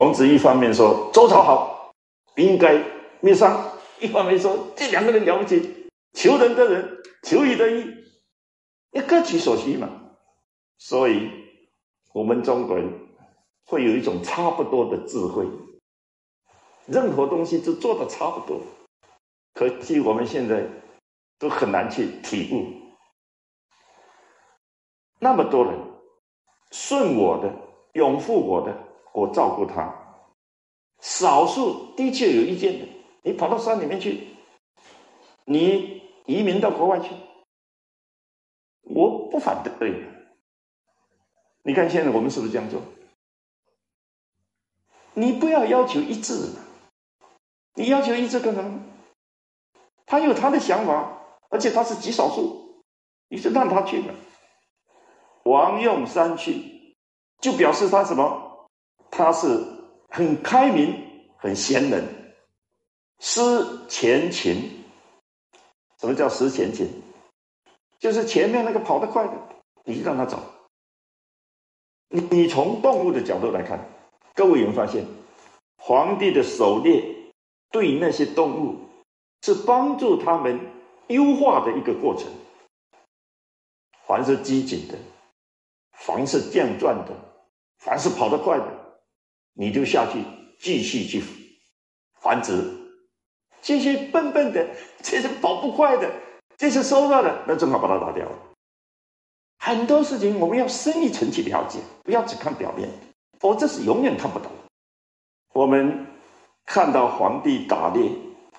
孔子一方面说周朝好，应该灭商；一方面说这两个人了不起，求仁得仁，求义得义，要各取所需嘛。所以，我们中国人会有一种差不多的智慧，任何东西都做的差不多。可惜我们现在都很难去体悟，那么多人顺我的、拥护我的，我照顾他；少数的确有意见的，你跑到山里面去，你移民到国外去，我不反对。你看现在我们是不是这样做？你不要要求一致，你要求一致干什么？他有他的想法，而且他是极少数，你就让他去的。王用山去，就表示他什么？他是很开明、很贤能，思前勤。什么叫思前勤？就是前面那个跑得快的，你让他走。你从动物的角度来看，各位有没有发现，皇帝的狩猎对那些动物？是帮助他们优化的一个过程。凡是机警的，凡是健壮的，凡是跑得快的，你就下去继续去繁殖。这些笨笨的，这些跑不快的，这些收到的，那正好把它打掉了。很多事情我们要深一层去了解，不要只看表面，否则是永远看不懂。我们看到皇帝打猎。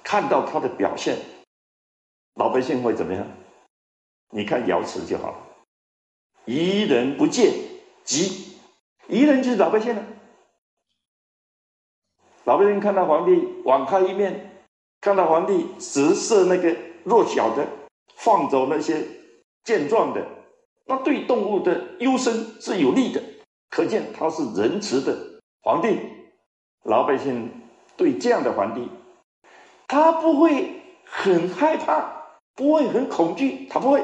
看到他的表现，老百姓会怎么样？你看瑶池就好了。疑人不见，急。疑人就是老百姓了。老百姓看到皇帝网开一面，看到皇帝直射那个弱小的，放走那些健壮的，那对动物的优生是有利的。可见他是仁慈的皇帝。老百姓对这样的皇帝。他不会很害怕，不会很恐惧，他不会，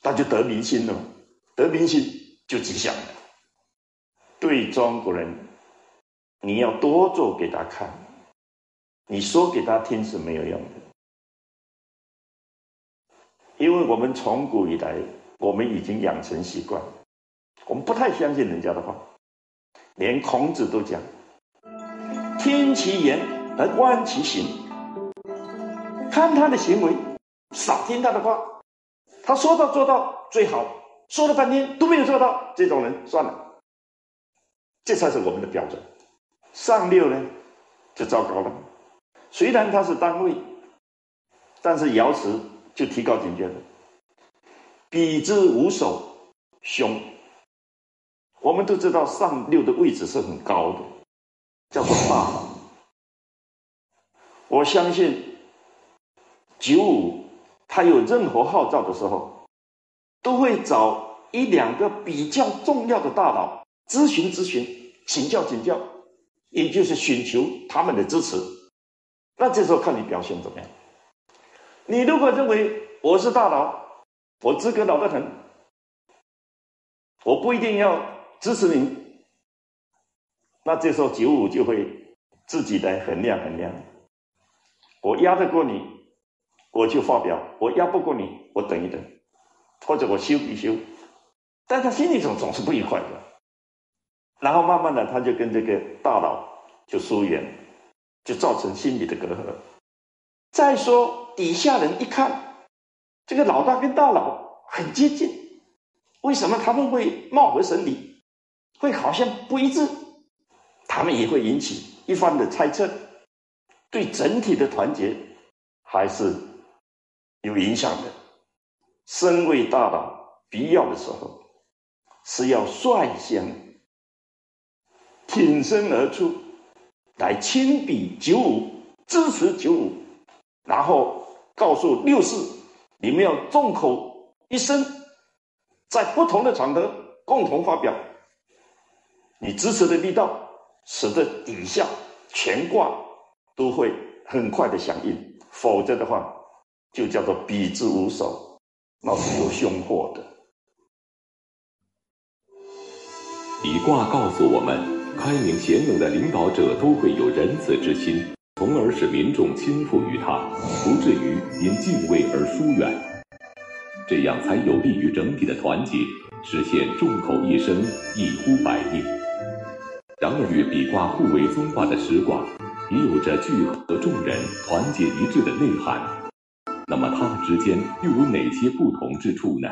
他就得民心了，得民心就吉祥了。对中国人，你要多做给他看，你说给他听是没有用的，因为我们从古以来，我们已经养成习惯，我们不太相信人家的话，连孔子都讲，听其言。而观其行，看他的行为，少听他的话。他说到做到最好，说了半天都没有做到，这种人算了。这才是我们的标准。上六呢，就糟糕了。虽然他是单位，但是瑶池就提高警觉了。比之无首，凶。我们都知道上六的位置是很高的，叫做大。我相信九五他有任何号召的时候，都会找一两个比较重要的大佬咨询咨询、请教请教，也就是寻求他们的支持。那这时候看你表现怎么样。你如果认为我是大佬，我资格老得很，我不一定要支持你，那这时候九五就会自己来衡量衡量。我压得过你，我就发表；我压不过你，我等一等，或者我修一修。但他心里总总是不愉快的，然后慢慢的他就跟这个大佬就疏远，就造成心理的隔阂。再说底下人一看，这个老大跟大佬很接近，为什么他们会貌合神离，会好像不一致？他们也会引起一番的猜测。对整体的团结还是有影响的。身为大佬，必要的时候是要率先挺身而出，来亲笔九五支持九五，然后告诉六四，你们要众口一声，在不同的场合共同发表你支持的力道，使得底下全挂。都会很快的响应，否则的话，就叫做彼之无首，那是有凶祸的。一卦告诉我们，开明贤能的领导者都会有仁慈之心，从而使民众倾附于他，不至于因敬畏而疏远。这样才有利于整体的团结，实现众口一声，一呼百应。然而，与比卦互为宗卦的时卦，也有着聚合众人、团结一致的内涵。那么，它们之间又有哪些不同之处呢？